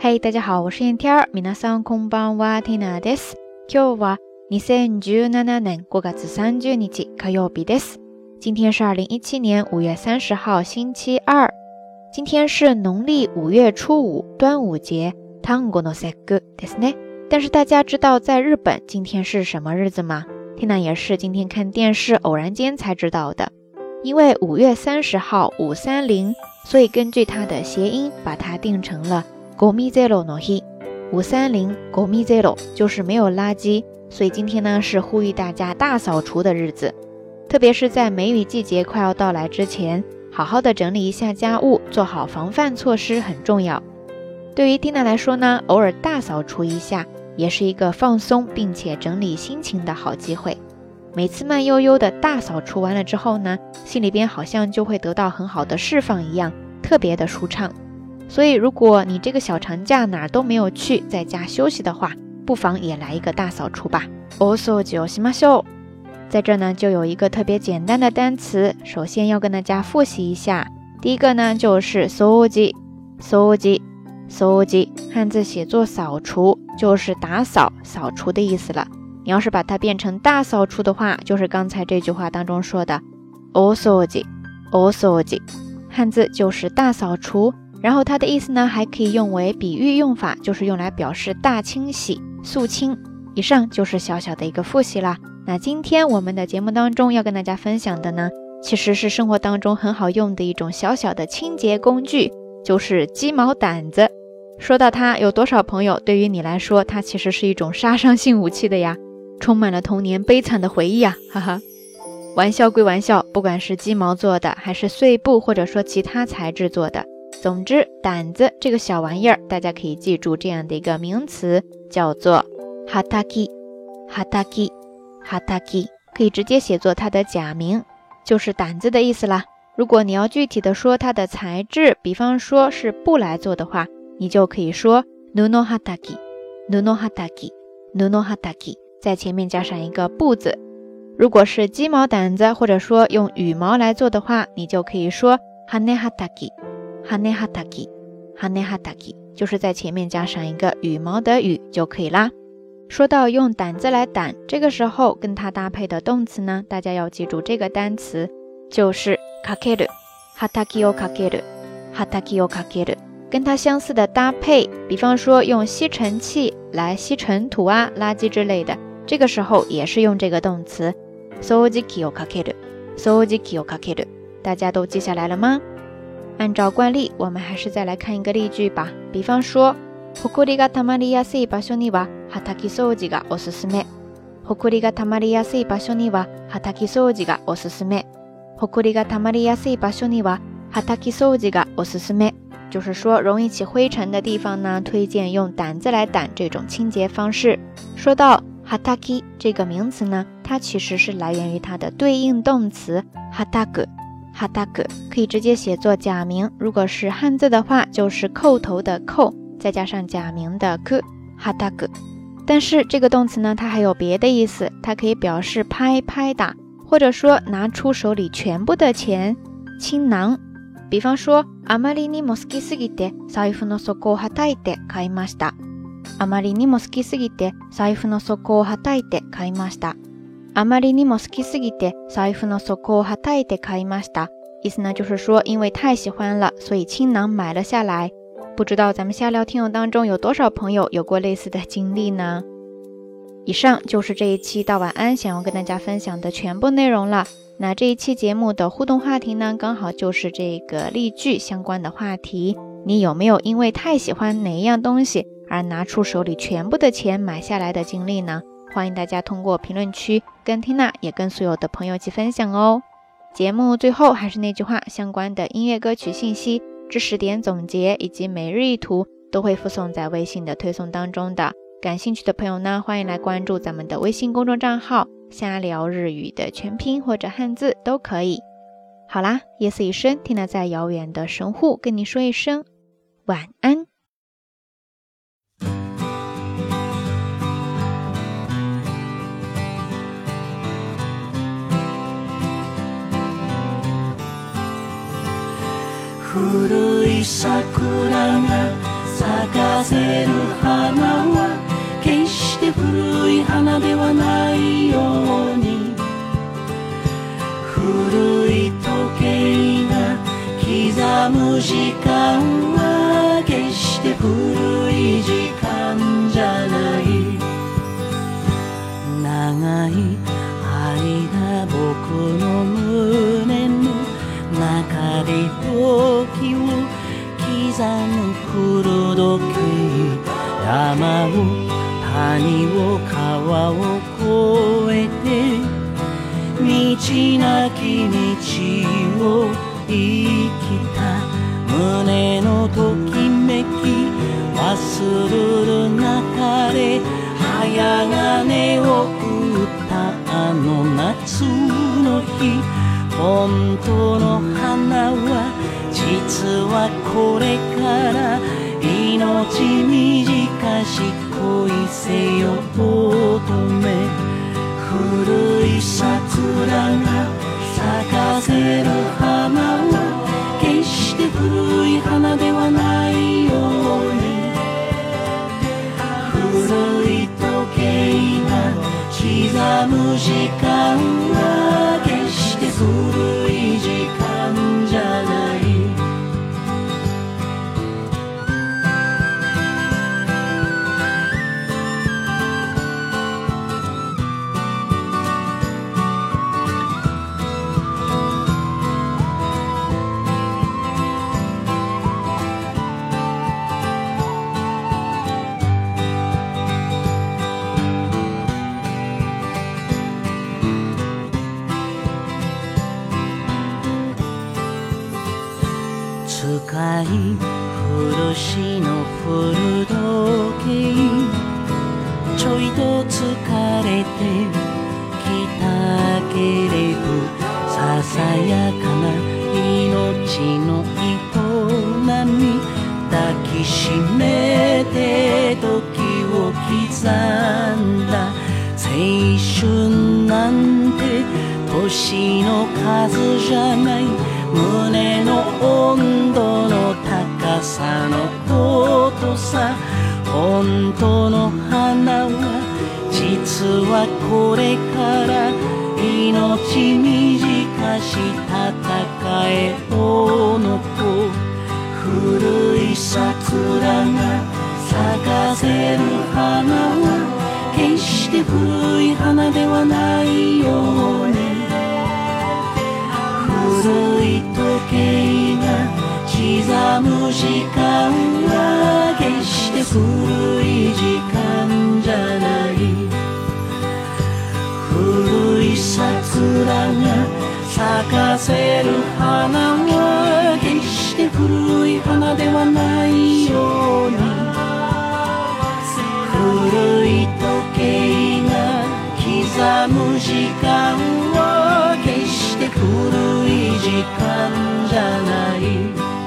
嗨，大家好、おはようございます。皆さんこんばんは、ティナです。今日は二千十七年五月三十日火曜日です。今天是二零一七年五月三十号星期二。今天是农历五月初五端午节。たんごの節句ですね。但是大家知道在日本今天是什么日子吗？ティ也是今天看电视偶然间才知道的。因为五月三十号五三零，所以根据它的谐音把它定成了。g o m i Zero No h i 五三零 g o m i Zero 就是没有垃圾，所以今天呢是呼吁大家大扫除的日子，特别是在梅雨季节快要到来之前，好好的整理一下家务，做好防范措施很重要。对于 n 娜来说呢，偶尔大扫除一下也是一个放松并且整理心情的好机会。每次慢悠悠的大扫除完了之后呢，心里边好像就会得到很好的释放一样，特别的舒畅。所以，如果你这个小长假哪儿都没有去，在家休息的话，不妨也来一个大扫除吧。alsoji xi m 在这呢就有一个特别简单的单词，首先要跟大家复习一下。第一个呢就是收集、收集、收集。汉字写作“扫除”，就是打扫、扫除的意思了。你要是把它变成大扫除的话，就是刚才这句话当中说的 “alsoji a l s o 汉字就是大扫除。然后它的意思呢，还可以用为比喻用法，就是用来表示大清洗、肃清。以上就是小小的一个复习啦。那今天我们的节目当中要跟大家分享的呢，其实是生活当中很好用的一种小小的清洁工具，就是鸡毛掸子。说到它，有多少朋友对于你来说，它其实是一种杀伤性武器的呀？充满了童年悲惨的回忆啊！哈哈，玩笑归玩笑，不管是鸡毛做的，还是碎布，或者说其他材质做的。总之，胆子这个小玩意儿，大家可以记住这样的一个名词，叫做 h a t a k i h a t a k i h a t a k i 可以直接写作它的假名，就是胆子的意思啦。如果你要具体的说它的材质，比方说是布来做的话，你就可以说 nuno h a t a k i n u n o h a t a k i n u n o h a t a k i 在前面加上一个布字。如果是鸡毛掸子，或者说用羽毛来做的话，你就可以说 h a n e h a t a k i 哈ネ哈塔基，哈ネ哈塔基，就是在前面加上一个羽毛的羽就可以啦。说到用掸子来掸，这个时候跟它搭配的动词呢，大家要记住这个单词就是かける。哈塔基をかける、哈塔基をかける。跟它相似的搭配，比方说用吸尘器来吸尘土啊、垃圾之类的，这个时候也是用这个动词。掃除機をかける、掃除機をかける。大家都记下来了吗？按照惯例，我们还是再来看一个例句吧。比方说，ほこりがたまりやすい場所にはは掃除がおすすめ。ほこりがたまりやすい場所にはは掃除がおすすめ。ほこりがたまりやすい場所にはは掃除がおすすめ。就是说，容易起灰尘的地方呢，推荐用掸子来掸这种清洁方式。说到 hataki 这个名词呢，它其实是来源于它的对应动词はたぐ。哈达格可以直接写作假名，如果是汉字的话，就是叩头的叩，再加上假名的克哈达格。但是这个动词呢，它还有别的意思，它可以表示拍拍打，或者说拿出手里全部的钱倾囊。比方说：あまりにも好きすぎて財布の底を叩いて買いました。あまりにも好きすぎて財布の底を叩いて買いました。あまりにも好きすぎて財布の底をはたいて買いました。意思呢，就是说因为太喜欢了，所以倾囊买了下来。不知道咱们瞎聊听友当中有多少朋友有过类似的经历呢？以上就是这一期到晚安想要跟大家分享的全部内容了。那这一期节目的互动话题呢，刚好就是这个例句相关的话题。你有没有因为太喜欢哪一样东西而拿出手里全部的钱买下来的经历呢？欢迎大家通过评论区跟缇娜，也跟所有的朋友一起分享哦。节目最后还是那句话，相关的音乐歌曲信息、知识点总结以及每日一图都会附送在微信的推送当中的。感兴趣的朋友呢，欢迎来关注咱们的微信公众账号“瞎聊日语”的全拼或者汉字都可以。好啦，夜色已深，缇娜在遥远的神户跟你说一声晚安。古い桜が咲かせる花は決して古い花ではないように古い時計が刻む時間は決して古い時間じゃない長い間僕の時を刻む古時計山を谷を川を越えて道なき道を生きた胸のときめき忘れる中で早金を打ったあの夏の日本当の花は実はこれから命短し恋せよ乙女古い桜が咲かせる花を決して古い花ではないように古い時計が刻む時間風呂しの古時計ちょいと疲れてきたけれどささやかな命の営み抱きしめて時を刻んだ青春なんて年の数じゃない胸の温度の高さの尊さ本当の花は実はこれから命短し戦えおの古い桜が咲かせる花は決して古い花ではない時間は決して古い時間じゃない古い桜が咲かせる花は決して古い花ではないように古い時計が刻む時間は決して古い時間じゃない